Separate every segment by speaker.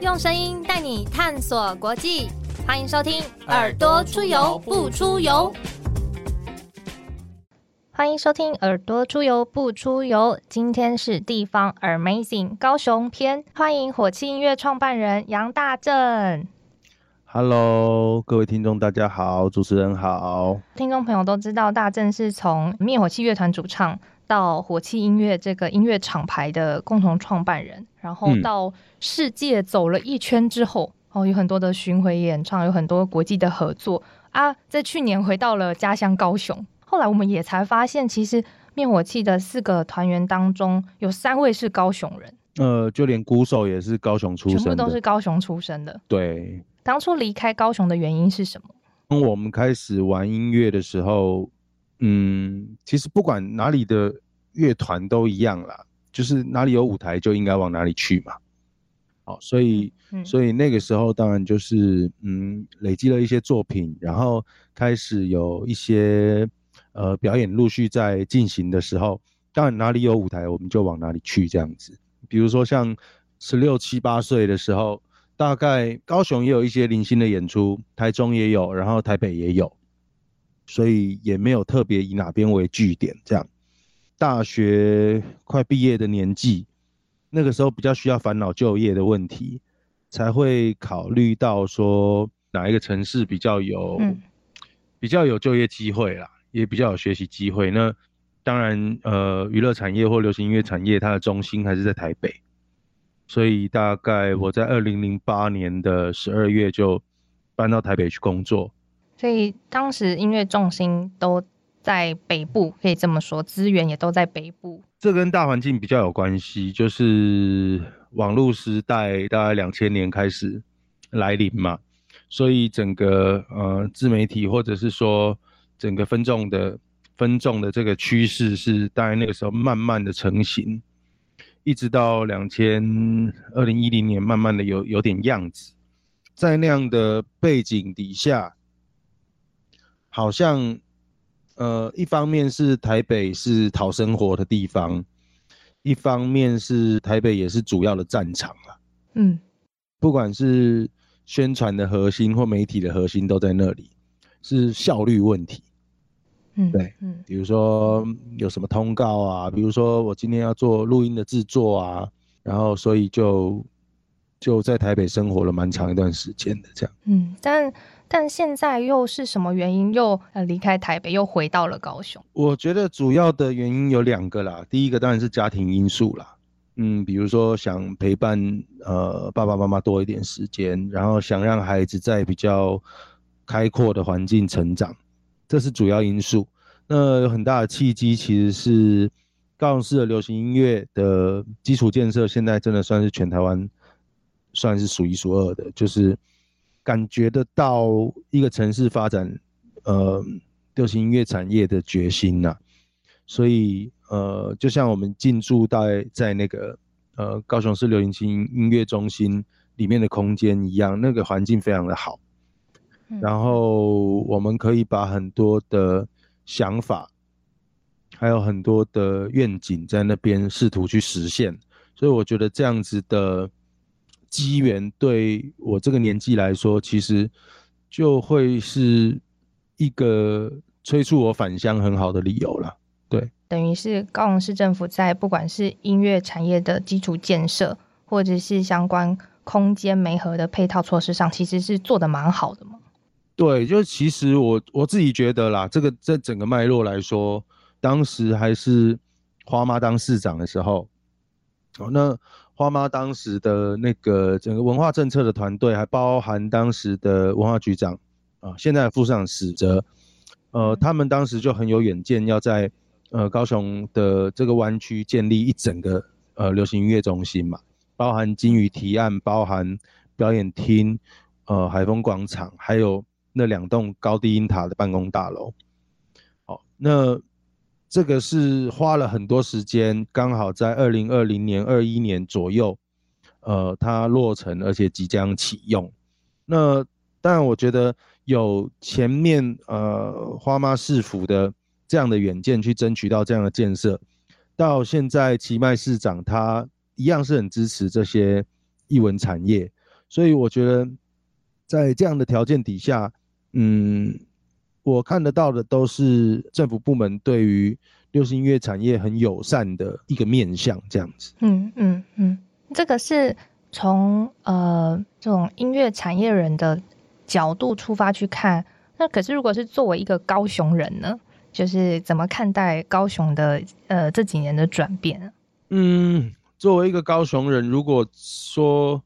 Speaker 1: 用声音带你探索国际，欢迎收听《耳朵出游不出游》。欢迎收听《耳朵出游不出游》，今天是地方 Amazing 高雄篇，欢迎火器音乐创办人杨大正。
Speaker 2: Hello，各位听众，大家好，主持人好。
Speaker 1: 听众朋友都知道，大正是从灭火器乐团主唱到火器音乐这个音乐厂牌的共同创办人，然后
Speaker 2: 嗯
Speaker 1: 到世界走了一圈之后，哦，有很多的巡回演唱，有很多国际的合作啊。在去年回到了家乡高雄，后来我们也才发现，其实灭火器的四个团员当中，有三位是高雄人，
Speaker 2: 呃，就连鼓手也是高雄出生
Speaker 1: 全部，都是高雄出生的。
Speaker 2: 对。
Speaker 1: 当初离开高雄的原因是什么？
Speaker 2: 当我们开始玩音乐的时候，嗯，其实不管哪里的乐团都一样啦，就是哪里有舞台就应该往哪里去嘛。好，所以
Speaker 1: 嗯，
Speaker 2: 所以那个时候当然就是嗯，累积了一些作品，然后开始有一些呃表演陆续在进行的时候，当然哪里有舞台我们就往哪里去这样子。比如说像十六七八岁的时候，大概高雄也有一些零星的演出，台中也有，然后台北也有，所以也没有特别以哪边为据点这样。大学快毕业的年纪，那个时候比较需要烦恼就业的问题，才会考虑到说哪一个城市比较有、
Speaker 1: 嗯
Speaker 2: 比较有就业机会啦，也比较有学习机会。那当然，呃，娱乐产业或流行音乐产业，它的中心还是在台北，所以大概我在二零零八年的十二月就搬到台北去工作。
Speaker 1: 所以当时音乐重心都在北部，可以这么说，资源也都在北部。
Speaker 2: 这跟大环境比较有关系，就是网络时代大概两千年开始来临嘛，所以整个呃自媒体或者是说整个分众的分众的这个趋势是大概那个时候慢慢的成型，一直到两千二零一零年慢慢的有有点样子，在那样的背景底下，好像呃，一方面是台北是讨生活的地方，一方面是台北也是主要的战场啊。
Speaker 1: 嗯
Speaker 2: 不管是宣传的核心或媒体的核心都在那里，是效率问题。
Speaker 1: 嗯，
Speaker 2: 对，
Speaker 1: 嗯
Speaker 2: 比如说有什么通告啊，比如说我今天要做录音的制作啊，然后所以就就在台北生活了蛮长一段时间的这样。
Speaker 1: 嗯，但但现在又是什么原因又呃离开台北，又回到了高雄？
Speaker 2: 我觉得主要的原因有两个啦，第一个当然是家庭因素啦，嗯，比如说想陪伴呃爸爸妈妈多一点时间，然后想让孩子在比较开阔的环境成长，这是主要因素。那有很大的契机其实是高雄市的流行音乐的基础建设，现在真的算是全台湾算是数一数二的，就是感觉得到一个城市发展，呃，流行音乐产业的决心呐、所以呃，就像我们进驻在在那个呃高雄市流行音乐中心里面的空间一样，那个环境非常的好。
Speaker 1: 嗯。
Speaker 2: 然后我们可以把很多的想法，还有很多的愿景在那边试图去实现，所以我觉得这样子的机缘对我这个年纪来说，其实就会是一个催促我返乡很好的理由了。
Speaker 1: 等于是高雄市政府在不管是音乐产业的基础建设，或者是相关空间媒合的配套措施上，其实是做的蛮好的嘛。
Speaker 2: 对，就其实我我自己觉得啦，这个这整个脉络来说，当时还是花妈当市长的时候，哦，那花妈当时的那个整个文化政策的团队，还包含当时的文化局长啊，现在的副市长史哲，呃，他们当时就很有远见，要在呃高雄的这个湾区建立一整个呃流行音乐中心嘛，包含金鱼提案，包含表演厅，呃海丰广场，还有那两栋高低音塔的办公大楼。好，那这个是花了很多时间，刚好在二零二零年、二一年左右，呃，它落成，而且即将启用。那当然，我觉得有前面呃花妈市府的这样的远见去争取到这样的建设，到现在奇迈市长他一样是很支持这些艺文产业。所以我觉得在这样的条件底下，嗯，我看得到的都是政府部门对于流行音乐产业很友善的一个面向，这样子。
Speaker 1: 嗯嗯嗯，这个是从呃这种音乐产业人的角度出发去看。那可是如果是作为一个高雄人呢，就是怎么看待高雄的呃这几年的转变？
Speaker 2: 嗯，作为一个高雄人，如果说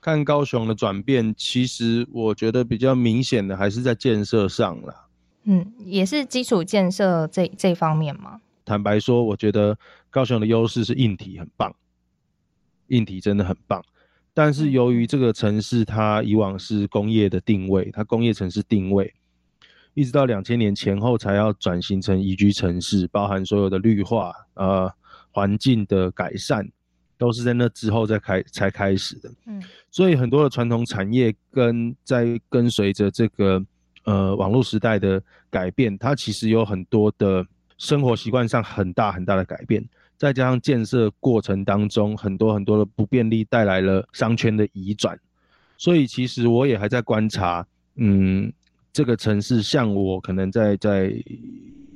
Speaker 2: 看高雄的转变，其实我觉得比较明显的还是在建设上了。
Speaker 1: 嗯，也是基础建设这这方面吗？
Speaker 2: 坦白说，我觉得高雄的优势是硬体很棒，硬体真的很棒。但是由于这个城市它以往是工业的定位，它工业城市定位，一直到两千年前后才要转型成宜居城市，包含所有的绿化、呃环境的改善，都是在那之后再开才开始的。嗯，所以很多的传统产业跟在跟随着这个。呃，网络时代的改变，它其实有很多的生活习惯上很大很大的改变，再加上建设过程当中很多很多的不便利带来了商圈的移转，所以其实我也还在观察，嗯，这个城市像我可能在在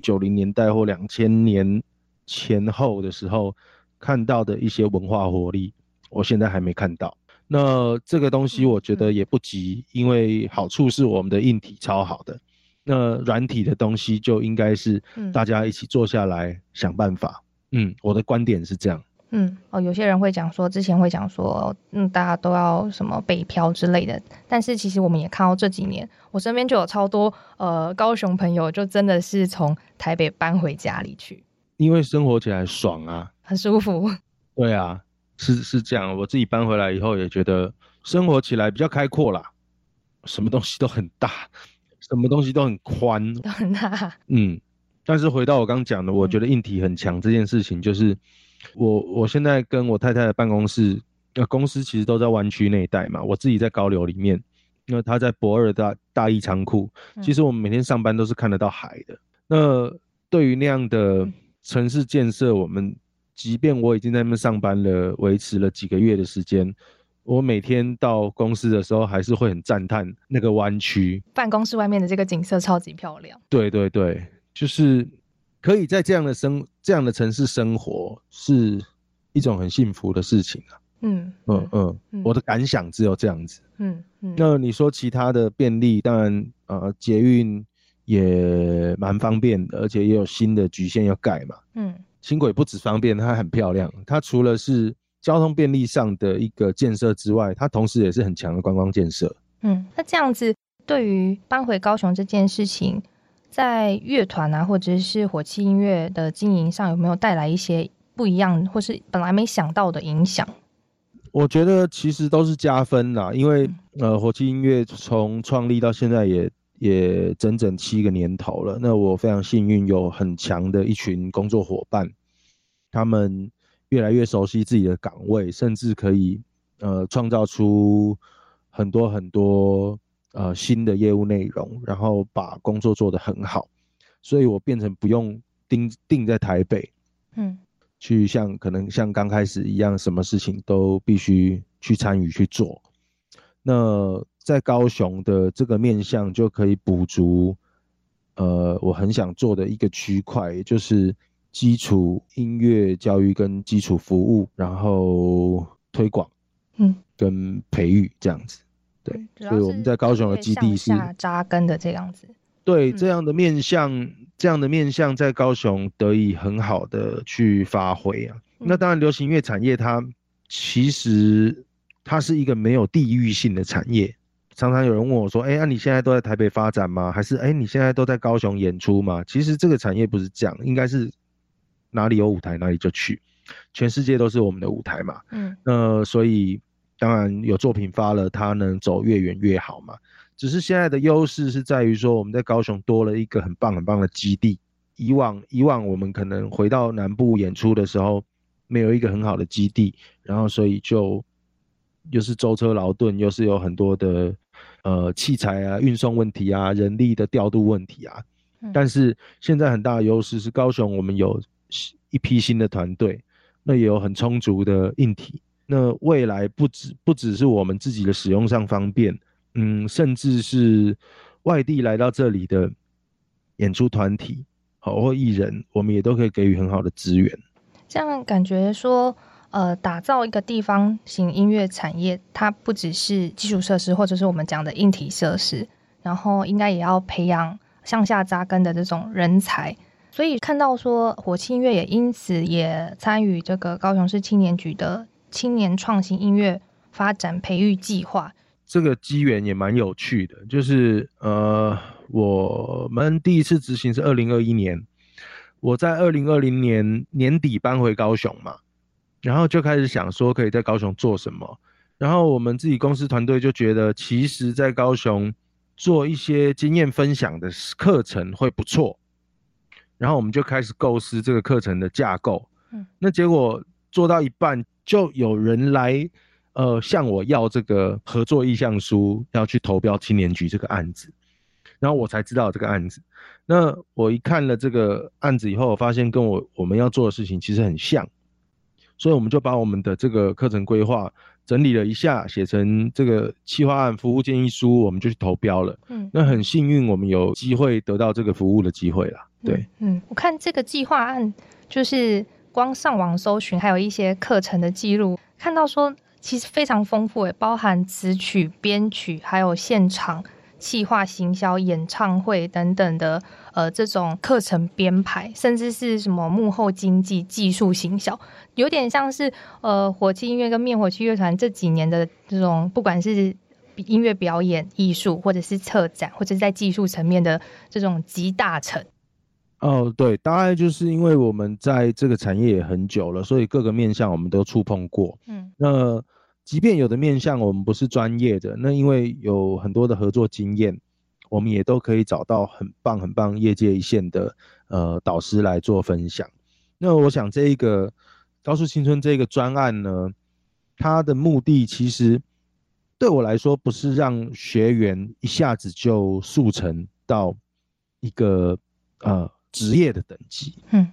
Speaker 2: 九零年代或两千年前后的时候看到的一些文化活力，我现在还没看到。那这个东西我觉得也不急，因为好处是我们的硬体超好的，那软体的东西就应该是大家一起坐下来想办法。嗯，我的观点是这样。
Speaker 1: 嗯，哦，有些人会讲说，之前会讲说，嗯，大家都要什么北漂之类的，但是其实我们也看到这几年，我身边就有超多呃高雄朋友，就真的是从台北搬回家里去，
Speaker 2: 因为生活起来爽啊，
Speaker 1: 很舒服。
Speaker 2: 对啊。是是这样，我自己搬回来以后也觉得生活起来比较开阔啦，什么东西都很大，什么东西都很宽，
Speaker 1: 都很大。
Speaker 2: 嗯，但是回到我刚讲的，我觉得硬体很强这件事情，就是我我现在跟我太太的办公室，那公司其实都在湾区那一带嘛，我自己在高流里面，那他在博二大大义仓库，其实我们每天上班都是看得到海的。那对于那样的城市建设，我们。即便我已经在那边上班了，维持了几个月的时间，我每天到公司的时候，还是会很赞叹那个湾区
Speaker 1: 办公室外面的这个景色超级漂亮。
Speaker 2: 对对对，就是可以在这样的生这样的城市生活，是一种很幸福的事情啊。嗯嗯嗯，我的感想只有这样子。嗯嗯，那你说其他的便利，当然呃，捷运也蛮方便的，而且也有新的局限要盖嘛。嗯。轻轨不止方便，它很漂亮。它除了是交通便利上的一个建设之外，它同时也是很强的观光建设。
Speaker 1: 嗯，那这样子对于搬回高雄这件事情，在乐团啊或者是火器音乐的经营上，有没有带来一些不一样，或是本来没想到的影响？
Speaker 2: 我觉得其实都是加分啦，因为呃，火器音乐从创立到现在也。也整整七个年头了，那我非常幸运，有很强的一群工作伙伴，他们越来越熟悉自己的岗位，甚至可以呃创造出很多很多呃新的业务内容，然后把工作做得很好，所以我变成不用定定在台北，嗯，去像可能像刚开始一样，什么事情都必须去参与去做，那。在高雄的这个面向就可以补足，呃，我很想做的一个区块，就是基础音乐教育跟基础服务，然后推广，嗯，跟培育这样子，对，所以我们在高雄的基地是
Speaker 1: 扎根的这样子，
Speaker 2: 对，这样的面向，这样的面向在高雄得以很好的去发挥啊。那当然，流行音乐产业它其实它是一个没有地域性的产业。常常有人问我说：“哎，那你现在都在台北发展吗？还是哎，你现在都在高雄演出吗？”其实这个产业不是这样，应该是哪里有舞台哪里就去，全世界都是我们的舞台嘛。嗯，那所以当然有作品发了，它能走越远越好嘛。只是现在的优势是在于说，我们在高雄多了一个很棒很棒的基地。以往以往我们可能回到南部演出的时候，没有一个很好的基地，然后所以就又是舟车劳顿，又是有很多的。呃，器材啊，运送问题啊，人力的调度问题啊，但是现在很大的优势是高雄，我们有一批新的团队，那也有很充足的硬体，那未来不止不只是我们自己的使用上方便，嗯，甚至是外地来到这里的演出团体，好或艺人，我们也都可以给予很好的资源。
Speaker 1: 这样感觉说，呃，打造一个地方型音乐产业，它不只是基础设施或者是我们讲的硬体设施，然后应该也要培养向下扎根的这种人才。所以看到说，火器音乐也因此也参与这个高雄市青年局的青年创新音乐发展培育计划。
Speaker 2: 这个机缘也蛮有趣的，就是呃，我们第一次执行是二零二一年。我在二零二零年年底搬回高雄嘛，然后就开始想说可以在高雄做什么，然后我们自己公司团队就觉得，其实，在高雄做一些经验分享的课程会不错，然后我们就开始构思这个课程的架构。嗯，那结果做到一半，就有人来，呃，向我要这个合作意向书，要去投标青年局这个案子。然后我才知道这个案子。那我一看了这个案子以后，我发现跟我我们要做的事情其实很像，所以我们就把我们的这个课程规划整理了一下，写成这个企划案服务建议书，我们就去投标了。嗯，那很幸运，我们有机会得到这个服务的机会了。对，
Speaker 1: 嗯，我看这个计划案，就是光上网搜寻，还有一些课程的记录，看到说其实非常丰富，诶，包含词曲编曲，还有现场。企划、行销、演唱会等等的，呃，这种课程编排，甚至是什么幕后经济、技术行销，有点像是呃，火器音乐跟灭火器乐团这几年的这种，不管是音乐表演艺术，或者是策展，或者是在技术层面的这种集大成。
Speaker 2: 哦，对，大概就是因为我们在这个产业也很久了，所以各个面向我们都触碰过。嗯，那。即便有的面向我们不是专业的，那因为有很多的合作经验，我们也都可以找到很棒很棒业界一线的呃导师来做分享。那我想这一个高速青春这个专案呢，它的目的其实对我来说不是让学员一下子就速成到一个呃职业的等级，嗯。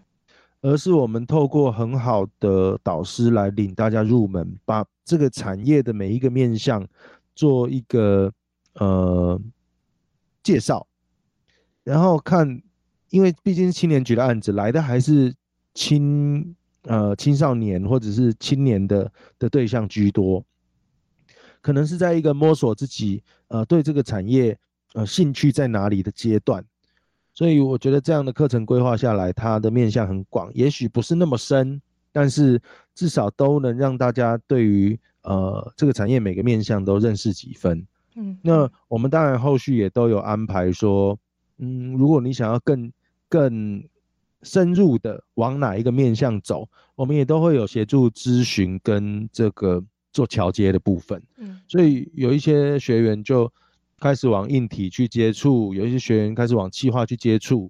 Speaker 2: 而是我们透过很好的导师来领大家入门，把这个产业的每一个面向做一个呃介绍，然后看，因为毕竟是青年局的案子，来的还是青呃青少年或者是青年的的对象居多，可能是在一个摸索自己呃对这个产业呃兴趣在哪里的阶段。所以我觉得这样的课程规划下来，它的面向很广，也许不是那么深，但是至少都能让大家对于呃这个产业每个面向都认识几分。嗯，那我们当然后续也都有安排说，嗯，如果你想要更更深入的往哪一个面向走，我们也都会有协助咨询跟这个做桥接的部分。嗯，所以有一些学员就。开始往硬体去接触，有一些学员开始往气化去接触，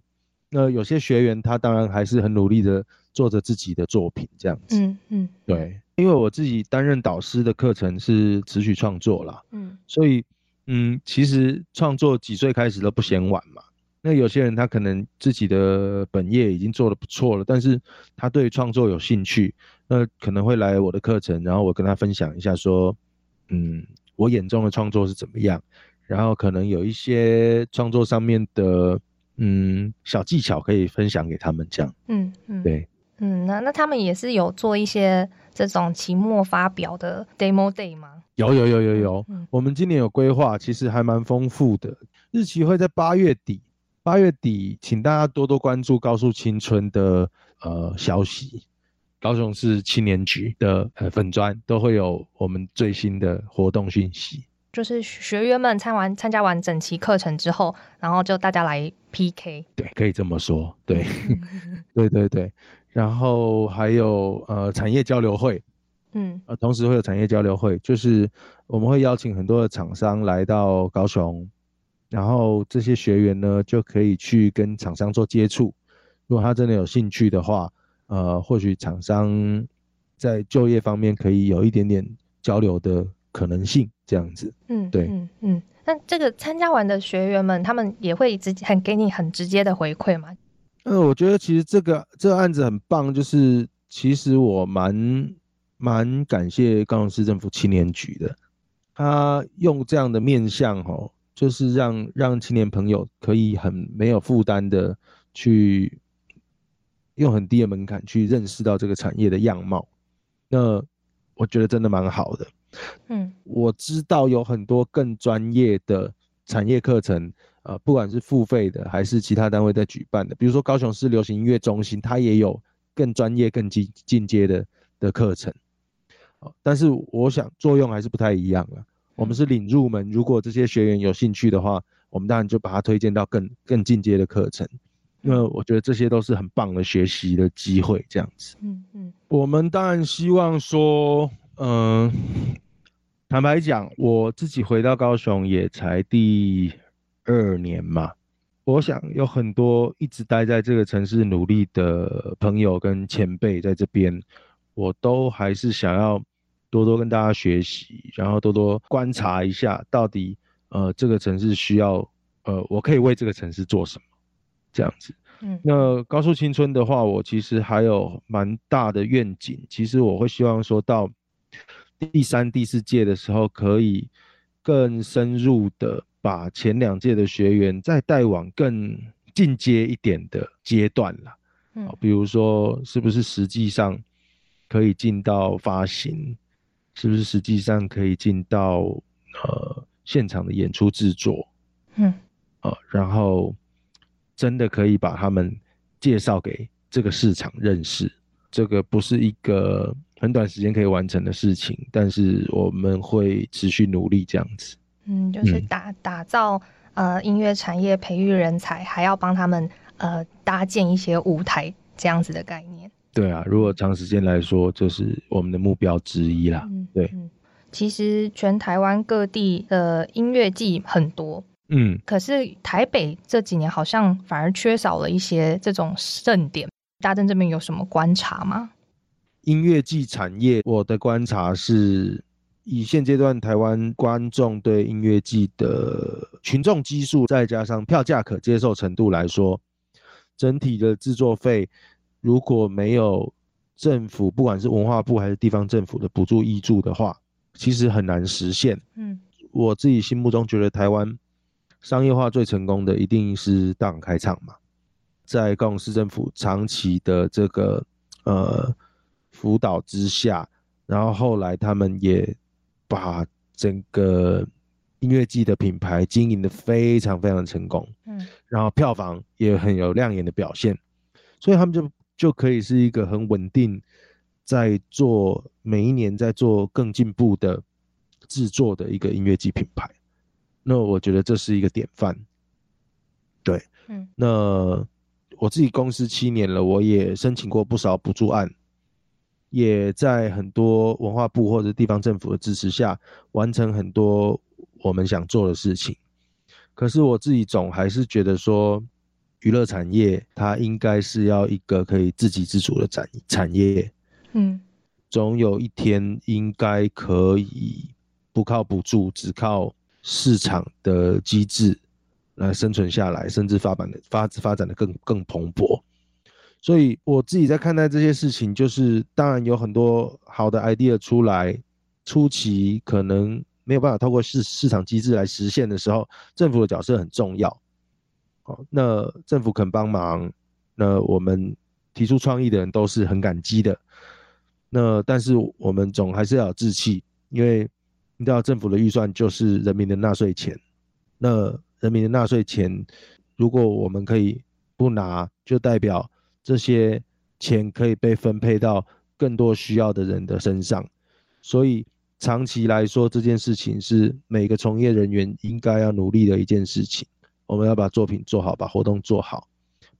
Speaker 2: 那有些学员他当然还是很努力的做着自己的作品，这样子。嗯嗯，对，因为我自己担任导师的课程是持续创作啦，嗯，所以嗯，其实创作几岁开始都不嫌晚嘛。那有些人他可能自己的本业已经做的不错了，但是他对创作有兴趣，那可能会来我的课程，然后我跟他分享一下说，嗯，我眼中的创作是怎么样。然后可能有一些创作上面的嗯小技巧可以分享给他们，这样。嗯嗯，对，
Speaker 1: 嗯，那那他们也是有做一些这种期末发表的 demo day 吗？
Speaker 2: 有有有有有，我们今年有规划，其实还蛮丰富的。日期会在八月底，八月底，请大家多多关注高速青春的呃消息，高雄市青年局的呃粉砖都会有我们最新的活动讯息。
Speaker 1: 就是学员们参完参加完整期课程之后，然后就大家来 PK。
Speaker 2: 对，可以这么说。对，对对对。然后还有呃产业交流会，嗯，呃同时会有产业交流会，就是我们会邀请很多的厂商来到高雄，然后这些学员呢就可以去跟厂商做接触。如果他真的有兴趣的话，呃，或许厂商在就业方面可以有一点点交流的。可能性这样子，嗯，对，嗯
Speaker 1: 嗯，那这个参加完的学员们，他们也会直接很给你很直接的回馈吗？
Speaker 2: 嗯，我觉得其实这个这个案子很棒，就是其实我蛮蛮感谢高雄市政府青年局的，他用这样的面向哦，就是让让青年朋友可以很没有负担的去用很低的门槛去认识到这个产业的样貌。那我觉得真的蛮好的。
Speaker 1: 嗯，
Speaker 2: 我知道有很多更专业的产业课程。呃，不管是付费的还是其他单位在举办的，比如说高雄市流行音乐中心，它也有更专业、更进进阶的的课程。但是我想作用还是不太一样了。我们是领入门，如果这些学员有兴趣的话，我们当然就把它推荐到更更进阶的课程，因为我觉得这些都是很棒的学习的机会。这样子，
Speaker 1: 嗯嗯，
Speaker 2: 我们当然希望说，嗯，坦白讲，我自己回到高雄也才第。二年嘛，我想有很多一直待在这个城市努力的朋友跟前辈在这边，我都还是想要多多跟大家学习，然后多多观察一下到底呃这个城市需要呃我可以为这个城市做什么这样子。
Speaker 1: 嗯，
Speaker 2: 那高速青春的话，我其实还有蛮大的愿景，其实我会希望说到第三、第四届的时候，可以更深入的。把前两届的学员再带往更进阶一点的阶段了，
Speaker 1: 嗯，
Speaker 2: 比如说是不是实际上可以进到发行，是不是实际上可以进到呃现场的演出制作，
Speaker 1: 嗯，
Speaker 2: 呃，然后真的可以把他们介绍给这个市场认识，这个不是一个很短时间可以完成的事情，但是我们会持续努力这样子。
Speaker 1: 嗯，就是打打造呃音乐产业，培育人才，还要帮他们呃搭建一些舞台这样子的概念。
Speaker 2: 对啊，如果长时间来说，就是我们的目标之一啦。
Speaker 1: 嗯，
Speaker 2: 对。
Speaker 1: 其实全台湾各地的音乐季很多，
Speaker 2: 嗯，
Speaker 1: 可是台北这几年好像反而缺少了一些这种盛典。大正这边有什么观察吗？
Speaker 2: 音乐季产业，我的观察是。以现阶段台湾观众对音乐季的群众基数，再加上票价可接受程度来说，整体的制作费如果没有政府，不管是文化部还是地方政府的补助益助的话，其实很难实现。
Speaker 1: 嗯，
Speaker 2: 我自己心目中觉得台湾商业化最成功的一定是大港开唱嘛，在高雄市政府长期的这个呃辅导之下，然后后来他们也。把整个音乐季的品牌经营的非常非常成功，
Speaker 1: 嗯，
Speaker 2: 然后票房也很有亮眼的表现，所以他们就就可以是一个很稳定，在做每一年在做更进步的制作的一个音乐季品牌。那我觉得这是一个典范，对，
Speaker 1: 嗯，
Speaker 2: 那我自己公司七年了，我也申请过不少补助案。也在很多文化部或者地方政府的支持下，完成很多我们想做的事情。可是我自己总还是觉得说，娱乐产业它应该是要一个可以自给自足的产产业。
Speaker 1: 嗯，
Speaker 2: 总有一天应该可以不靠补助，只靠市场的机制来生存下来，甚至发展的发发展的更更蓬勃。所以我自己在看待这些事情，就是当然有很多好的 idea 出来，初期可能没有办法透过市市场机制来实现的时候，政府的角色很重要。好，那政府肯帮忙，那我们提出创意的人都是很感激的。那但是我们总还是要有志气，因为你知道政府的预算就是人民的纳税钱，那人民的纳税钱，如果我们可以不拿，就代表。这些钱可以被分配到更多需要的人的身上，所以长期来说，这件事情是每个从业人员应该要努力的一件事情。我们要把作品做好，把活动做好，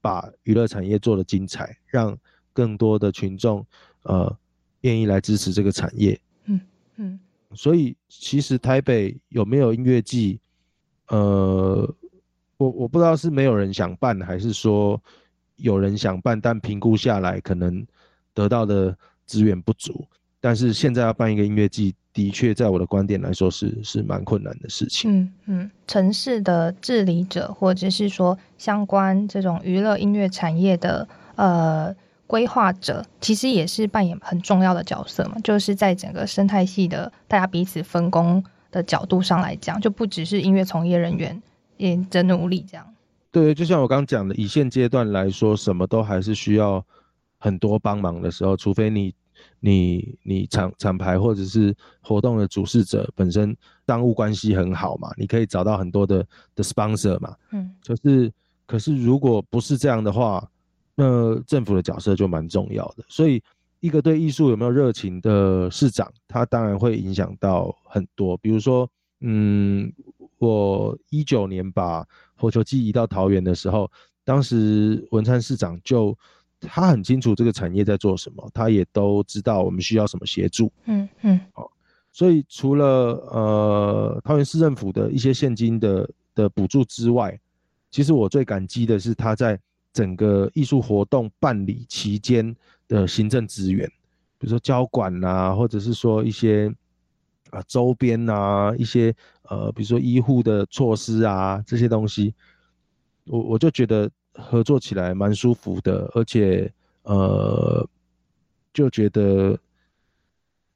Speaker 2: 把娱乐产业做得精彩，让更多的群众呃愿意来支持这个产业。
Speaker 1: 嗯嗯。
Speaker 2: 所以其实台北有没有音乐季？呃，我我不知道是没有人想办，还是说。有人想办，但评估下来可能得到的资源不足。但是现在要办一个音乐季，的确在我的观点来说是是蛮困难的事情。
Speaker 1: 嗯嗯，城市的治理者或者是说相关这种娱乐音乐产业的呃规划者其实也是扮演很重要的角色嘛，就是在整个生态系的大家彼此分工的角度上来讲，就不只是音乐从业人员也在努力这样。
Speaker 2: 对，就像我刚刚讲的，以现阶段来说，什么都还是需要很多帮忙的时候，除非你你你厂厂牌或者是活动的主事者本身商务关系很好嘛，你可以找到很多的的 sponsor 嘛，
Speaker 1: 嗯，
Speaker 2: 就是可是如果不是这样的话。那政府的角色就蛮重要的，所以一个对艺术有没有热情的市长，他当然会影响到很多。比如说，嗯，我一九年把火球机移到桃园的时候，当时文灿市长就他很清楚这个产业在做什么，他也都知道我们需要什么协助。
Speaker 1: 嗯嗯，
Speaker 2: 好，所以除了呃桃园市政府的一些现金的的补助之外，其实我最感激的是他在。整个艺术活动办理期间的行政资源，比如说交管啊，或者是说一些啊周边啊，一些呃，比如说医护的措施啊，这些东西，我我就觉得合作起来蛮舒服的，而且呃，就觉得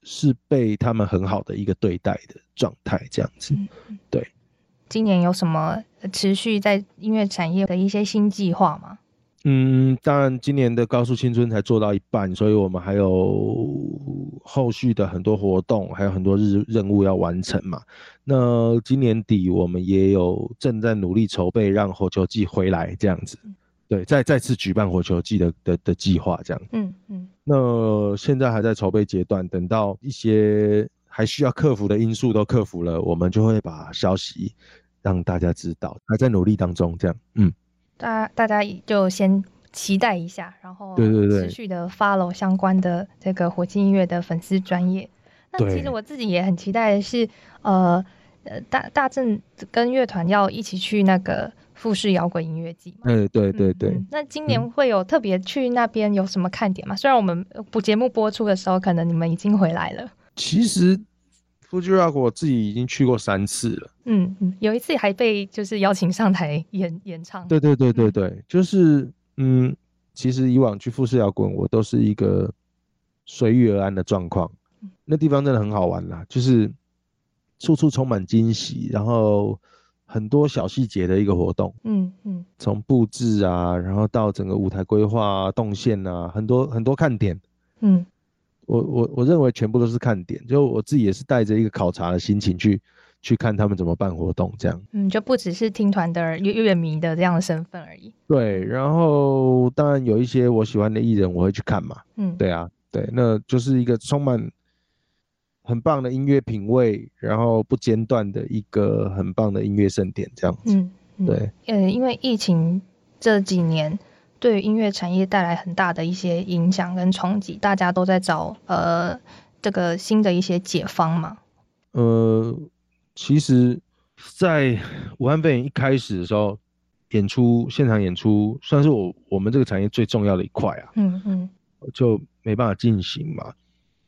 Speaker 2: 是被他们很好的一个对待的状态，这样子，对。
Speaker 1: 今年有什么持续在音乐产业的一些新计划吗？
Speaker 2: 嗯，当然，今年的高速青春才做到一半，所以我们还有后续的很多活动，还有很多日任务要完成嘛。那今年底我们也有正在努力筹备让火球季回来这样子，对，再再次举办火球季的的的计划这样。
Speaker 1: 嗯嗯。
Speaker 2: 那现在还在筹备阶段，等到一些还需要克服的因素都克服了，我们就会把消息让大家知道，还在努力当中这样。嗯。
Speaker 1: 大大家就先期待一下，然后
Speaker 2: 对对对，
Speaker 1: 持续的 follow 相关的这个火星音乐的粉丝专业。那其实我自己也很期待的是，呃呃，大大正跟乐团要一起去那个富士摇滚音乐季。
Speaker 2: 嗯，对对对。
Speaker 1: 那今年会有特别去那边有什么看点吗？虽然我们不节目播出的时候，可能你们已经回来了。
Speaker 2: 其实。Fuji Rock 我自己已经去过三次了，
Speaker 1: 嗯嗯，有一次还被就是邀请上台演演唱。
Speaker 2: 对对对对对，就是嗯，其实以往去富士摇滚，我都是一个随遇而安的状况。那地方真的很好玩啦，就是处处充满惊喜，然后很多小细节的一个活动。
Speaker 1: 嗯嗯，
Speaker 2: 从布置啊，然后到整个舞台规划、动线啊，很多很多看点。
Speaker 1: 嗯。
Speaker 2: 我我我认为全部都是看点，就我自己也是带着一个考察的心情去去看他们怎么办活动，这样。
Speaker 1: 嗯，就不只是听团的乐乐迷的这样的身份而已。
Speaker 2: 对，然后当然有一些我喜欢的艺人，我会去看嘛。
Speaker 1: 嗯，
Speaker 2: 对啊，对，那就是一个充满很棒的音乐品味，然后不间断的一个很棒的音乐盛典，这样子。
Speaker 1: 嗯，
Speaker 2: 对。
Speaker 1: 呃，因为疫情这几年。对音乐产业带来很大的一些影响跟冲击，大家都在找呃这个新的一些解方嘛。
Speaker 2: 呃，其实，在武汉肺炎一开始的时候，演出现场演出算是我我们这个产业最重要的一块啊。
Speaker 1: 嗯嗯，
Speaker 2: 就没办法进行嘛。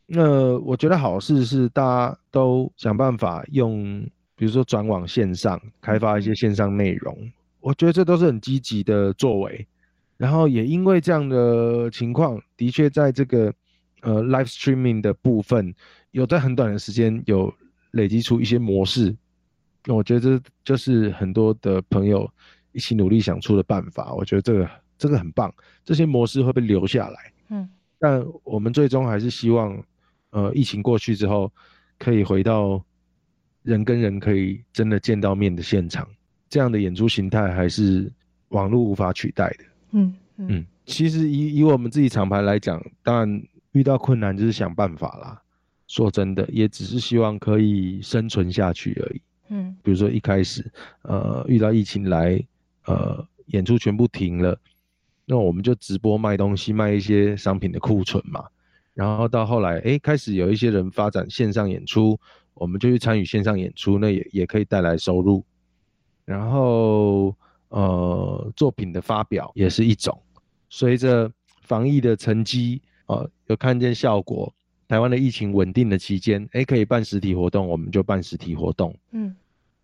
Speaker 2: 那我觉得好事是大家都想办法用，比如说转往线上，开发一些线上内容。我觉得这都是很积极的作为。然后也因为这样的情况，的确在这个呃 live streaming 的部分，有在很短的时间有累积出一些模式。那我觉得这就是很多的朋友一起努力想出的办法。我觉得这个这个很棒，这些模式会被留下来。
Speaker 1: 嗯，
Speaker 2: 但我们最终还是希望，呃，疫情过去之后，可以回到人跟人可以真的见到面的现场，这样的演出形态还是网络无法取代的。
Speaker 1: 嗯嗯，
Speaker 2: 其实以以我们自己厂牌来讲，当然遇到困难就是想办法啦。说真的，也只是希望可以生存下去而已。
Speaker 1: 嗯，
Speaker 2: 比如说一开始，呃，遇到疫情来，呃，演出全部停了，那我们就直播卖东西，卖一些商品的库存嘛。然后到后来，哎，开始有一些人发展线上演出，我们就去参与线上演出，那也也可以带来收入。然后。呃，作品的发表也是一种。随着防疫的成绩，呃，有看见效果，台湾的疫情稳定的期间，哎，可以办实体活动，我们就办实体活动。
Speaker 1: 嗯，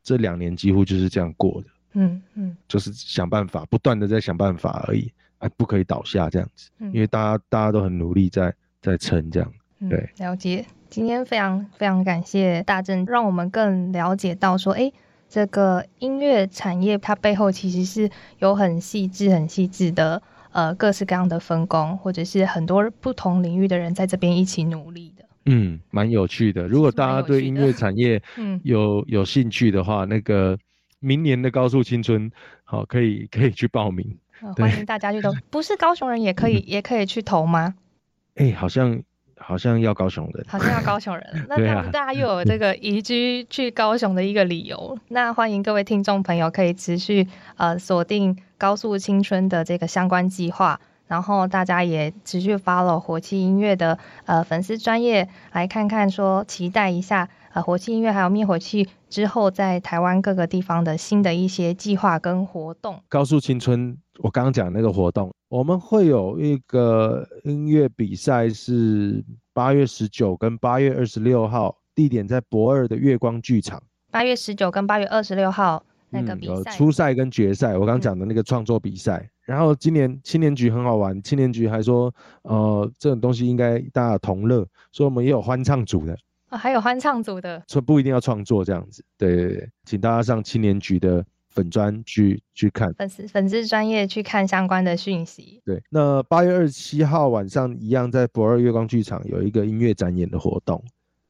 Speaker 2: 这两年几乎就是这样过的。
Speaker 1: 嗯嗯，
Speaker 2: 就是想办法，不断的在想办法而已。哎不可以倒下这样子，
Speaker 1: 嗯
Speaker 2: 因为大家大家都很努力在在撑这样。
Speaker 1: 嗯
Speaker 2: 对，
Speaker 1: 了解。今天非常非常感谢大正，让我们更了解到说，哎，这个音乐产业它背后其实是有很细致、很细致的呃各式各样的分工，或者是很多不同领域的人在这边一起努力的。
Speaker 2: 嗯，蛮有趣的。如果大家对音乐产业
Speaker 1: 嗯，
Speaker 2: 有有兴趣的话，那个明年的高速青春，好，可以可以去报名。
Speaker 1: 欢迎大家去投。不是高雄人也可以，也可以去投吗？
Speaker 2: 哎、好像好像要高雄人，
Speaker 1: 好像要高雄人，那大家又有这个移居去高雄的一个理由。那欢迎各位听众朋友可以持续呃锁定高速青春的这个相关计划，然后大家也持续 follow 火气音乐的呃粉丝专业，来看看说期待一下呃火气音乐还有灭火器之后在台湾各个地方的新的一些计划跟活动。
Speaker 2: 高速青春，我刚刚讲那个活动，我们会有一个音乐比赛，是八月十九跟八月二十六号，地点在博二的月光剧场。
Speaker 1: 八月十九跟八月二十六号那个比赛，
Speaker 2: 初赛跟决赛，我刚讲的那个创作比赛。然后今年青年局很好玩，青年局还说，呃，这种东西应该大家同乐，所以我们也有欢唱组的，
Speaker 1: 哦还有欢唱组的。
Speaker 2: 所以不一定要创作这样子。对对对，请大家上青年局的粉专去去看。
Speaker 1: 粉丝粉丝专业去看相关的讯息。
Speaker 2: 对，那八月二十七号晚上一样在博二月光剧场有一个音乐展演的活动，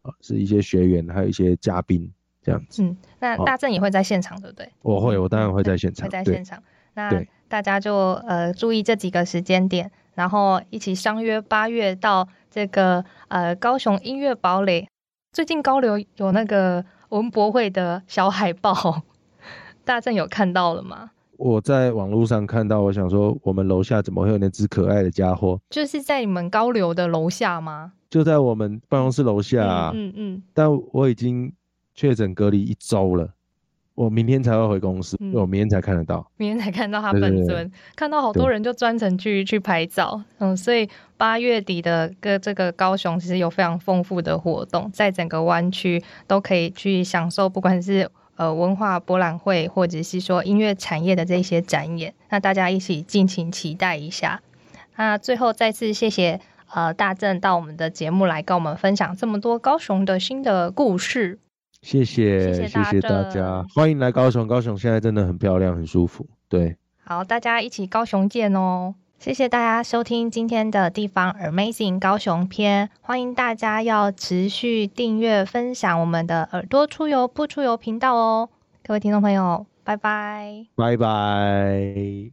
Speaker 2: 啊，是一些学员还有一些嘉宾这样子。
Speaker 1: 嗯，那大正也会在现场，对不对？
Speaker 2: 我会，我当然会在现场。对
Speaker 1: 会在现，场。那大家就呃注意这几个时间点，然后一起相约八月到这个呃高雄音乐堡垒。最近高流有那个文博会的小海报，大正有看到了吗？
Speaker 2: 我在网络上看到，我想说，我们楼下怎么会有那只可爱的家伙？
Speaker 1: 就是在你们高流的楼下吗？
Speaker 2: 就在我们办公室楼下、啊，
Speaker 1: 嗯嗯嗯，
Speaker 2: 但我已经确诊隔离一周了，我明天才会回公司，我明天才看得到。
Speaker 1: 明天才看到他本尊，看到好多人就专程去去拍照，嗯，所以八月底的个这个高雄其实有非常丰富的活动，在整个湾区都可以去享受，不管是呃文化博览会或者是说音乐产业的这些展演，那大家一起尽情期待一下。那最后再次谢谢呃大正到我们的节目来跟我们分享这么多高雄的新的故事。
Speaker 2: 谢谢，
Speaker 1: 谢谢大
Speaker 2: 家，欢迎来高雄。高雄现在真的很漂亮，很舒服。对，
Speaker 1: 好，大家一起高雄见哦！谢谢大家收听今天的地方 Amazing 高雄篇，欢迎大家要持续订阅、分享我们的耳朵出游不出游频道哦。各位听众朋友，拜拜。
Speaker 2: 拜拜。